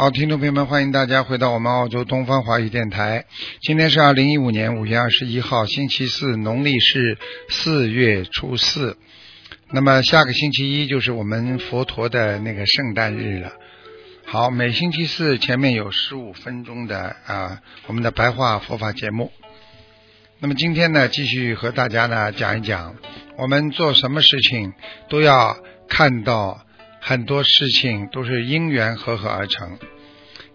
好，听众朋友们，欢迎大家回到我们澳洲东方华语电台。今天是二零一五年五月二十一号，星期四，农历是四月初四。那么下个星期一就是我们佛陀的那个圣诞日了。好，每星期四前面有十五分钟的啊，我们的白话佛法节目。那么今天呢，继续和大家呢讲一讲，我们做什么事情都要看到。很多事情都是因缘合合而成，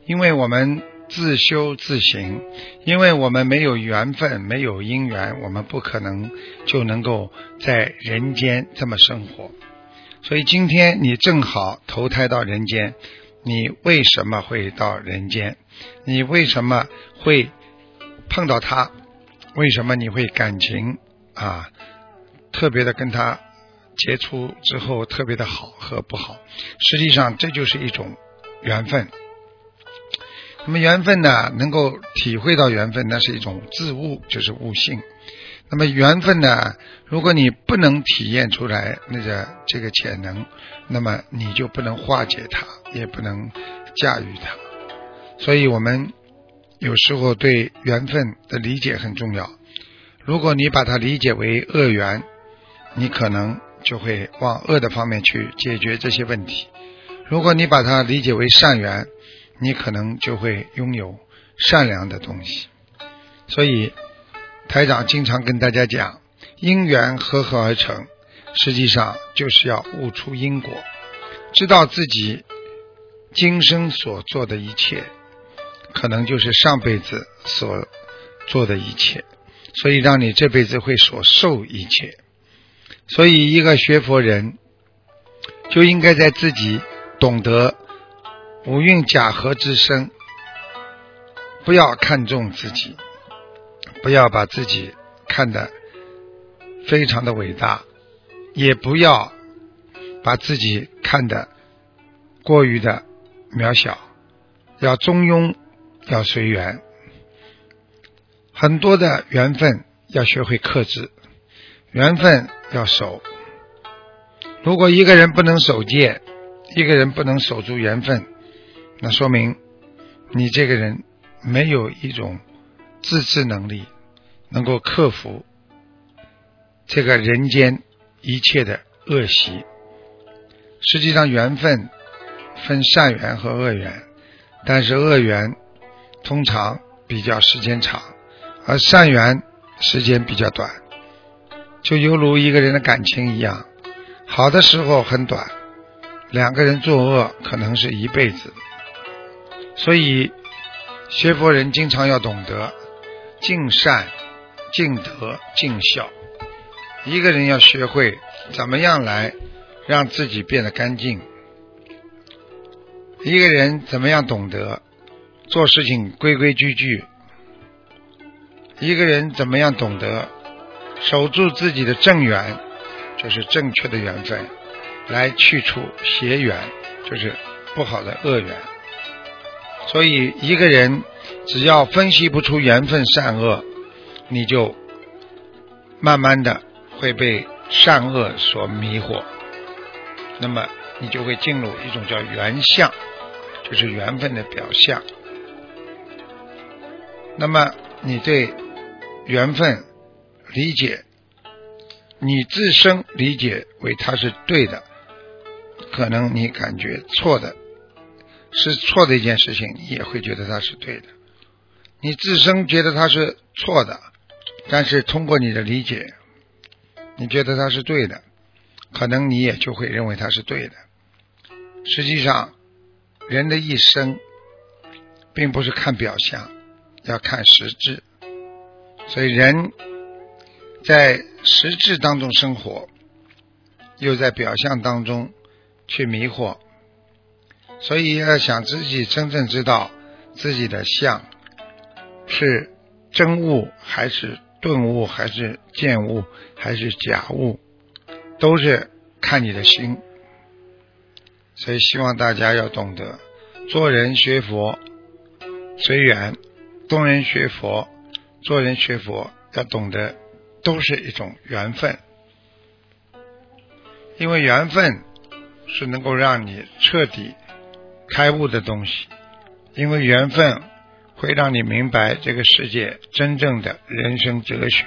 因为我们自修自行，因为我们没有缘分，没有因缘，我们不可能就能够在人间这么生活。所以今天你正好投胎到人间，你为什么会到人间？你为什么会碰到他？为什么你会感情啊特别的跟他？接触之后特别的好和不好，实际上这就是一种缘分。那么缘分呢，能够体会到缘分，那是一种自悟，就是悟性。那么缘分呢，如果你不能体验出来那个这个潜能，那么你就不能化解它，也不能驾驭它。所以我们有时候对缘分的理解很重要。如果你把它理解为恶缘，你可能。就会往恶的方面去解决这些问题。如果你把它理解为善缘，你可能就会拥有善良的东西。所以，台长经常跟大家讲，因缘合合而成，实际上就是要悟出因果，知道自己今生所做的一切，可能就是上辈子所做的一切，所以让你这辈子会所受一切。所以，一个学佛人就应该在自己懂得五蕴假合之身，不要看重自己，不要把自己看得非常的伟大，也不要把自己看得过于的渺小，要中庸，要随缘。很多的缘分要学会克制，缘分。要守。如果一个人不能守戒，一个人不能守住缘分，那说明你这个人没有一种自制能力，能够克服这个人间一切的恶习。实际上，缘分分善缘和恶缘，但是恶缘通常比较时间长，而善缘时间比较短。就犹如一个人的感情一样，好的时候很短，两个人作恶可能是一辈子。所以学佛人经常要懂得尽善、尽德、尽孝。一个人要学会怎么样来让自己变得干净。一个人怎么样懂得做事情规规矩矩。一个人怎么样懂得？守住自己的正缘，就是正确的缘分，来去除邪缘，就是不好的恶缘。所以，一个人只要分析不出缘分善恶，你就慢慢的会被善恶所迷惑，那么你就会进入一种叫缘相，就是缘分的表象。那么，你对缘分。理解，你自身理解为它是对的，可能你感觉错的，是错的一件事情，你也会觉得它是对的。你自身觉得它是错的，但是通过你的理解，你觉得它是对的，可能你也就会认为它是对的。实际上，人的一生并不是看表象，要看实质，所以人。在实质当中生活，又在表象当中去迷惑，所以要想自己真正知道自己的相是真物还是顿悟还是见物还是假物，都是看你的心。所以希望大家要懂得做人学佛随缘，动人学佛做人学佛要懂得都是一种缘分。因为缘分是能够让你彻底开悟的东西，因为缘分会让你明白这个世界真正的人生哲学。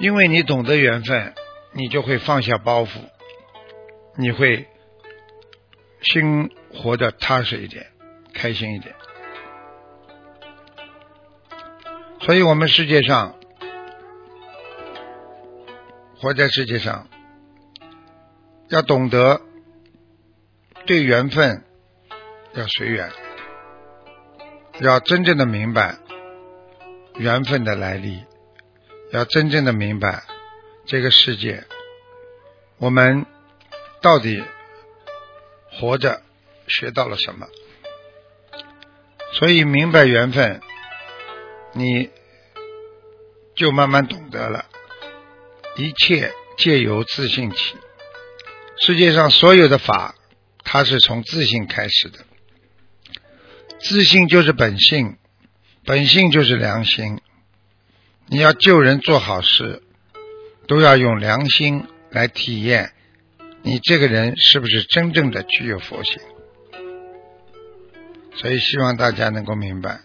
因为你懂得缘分，你就会放下包袱，你会心活得踏实一点，开心一点。所以我们世界上。活在世界上，要懂得对缘分要随缘，要真正的明白缘分的来历，要真正的明白这个世界，我们到底活着学到了什么？所以明白缘分，你就慢慢懂得了。一切皆由自信起。世界上所有的法，它是从自信开始的。自信就是本性，本性就是良心。你要救人做好事，都要用良心来体验，你这个人是不是真正的具有佛性？所以希望大家能够明白，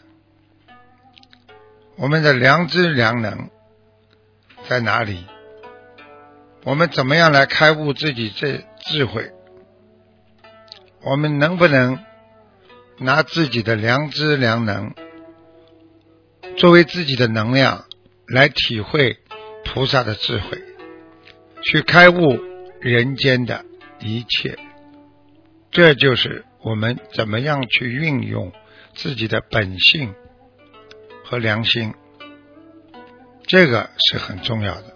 我们的良知良能在哪里？我们怎么样来开悟自己这智慧？我们能不能拿自己的良知良能作为自己的能量来体会菩萨的智慧，去开悟人间的一切？这就是我们怎么样去运用自己的本性和良心，这个是很重要的。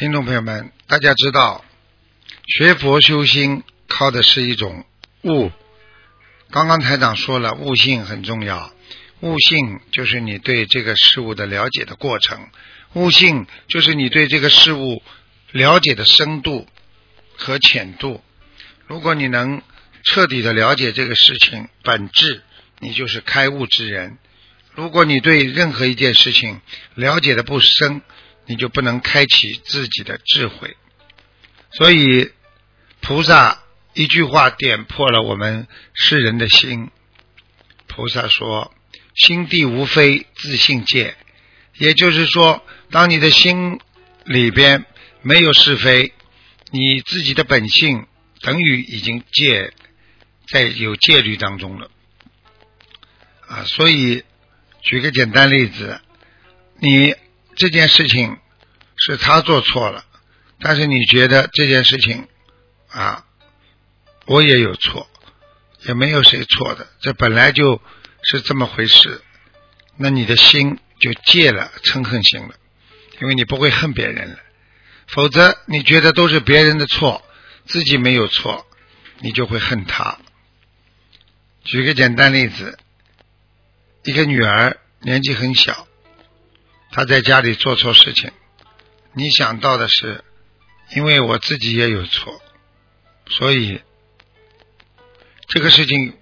听众朋友们，大家知道，学佛修心靠的是一种悟。刚刚台长说了，悟性很重要。悟性就是你对这个事物的了解的过程，悟性就是你对这个事物了解的深度和浅度。如果你能彻底的了解这个事情本质，你就是开悟之人。如果你对任何一件事情了解的不深，你就不能开启自己的智慧，所以菩萨一句话点破了我们世人的心。菩萨说：“心地无非自性界。”也就是说，当你的心里边没有是非，你自己的本性等于已经戒在有戒律当中了。啊，所以举个简单例子，你。这件事情是他做错了，但是你觉得这件事情啊，我也有错，也没有谁错的，这本来就是这么回事，那你的心就戒了嗔恨心了，因为你不会恨别人了，否则你觉得都是别人的错，自己没有错，你就会恨他。举个简单例子，一个女儿年纪很小。他在家里做错事情，你想到的是，因为我自己也有错，所以这个事情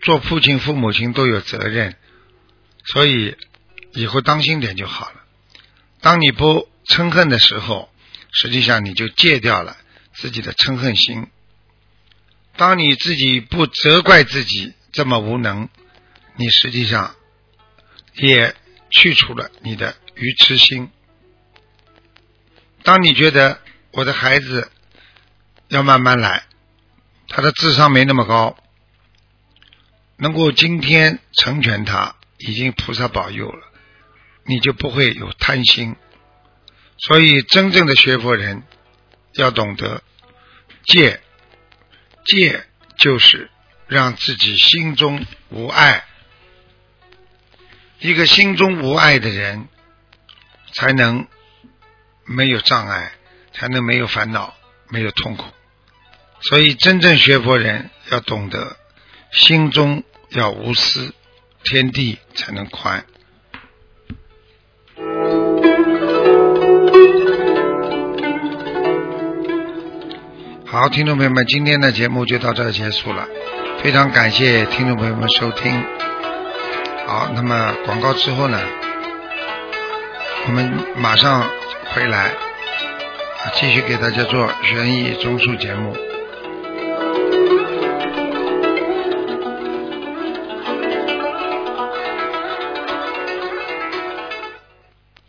做父亲、父母亲都有责任，所以以后当心点就好了。当你不嗔恨的时候，实际上你就戒掉了自己的嗔恨心。当你自己不责怪自己这么无能，你实际上也去除了你的愚痴心。当你觉得我的孩子要慢慢来，他的智商没那么高，能够今天成全他，已经菩萨保佑了，你就不会有贪心。所以，真正的学佛人要懂得戒，戒就是让自己心中无爱。一个心中无爱的人，才能没有障碍，才能没有烦恼，没有痛苦。所以，真正学佛人要懂得心中要无私，天地才能宽。好，听众朋友们，今天的节目就到这结束了，非常感谢听众朋友们收听。好，那么广告之后呢，我们马上回来，继续给大家做悬疑综述节目。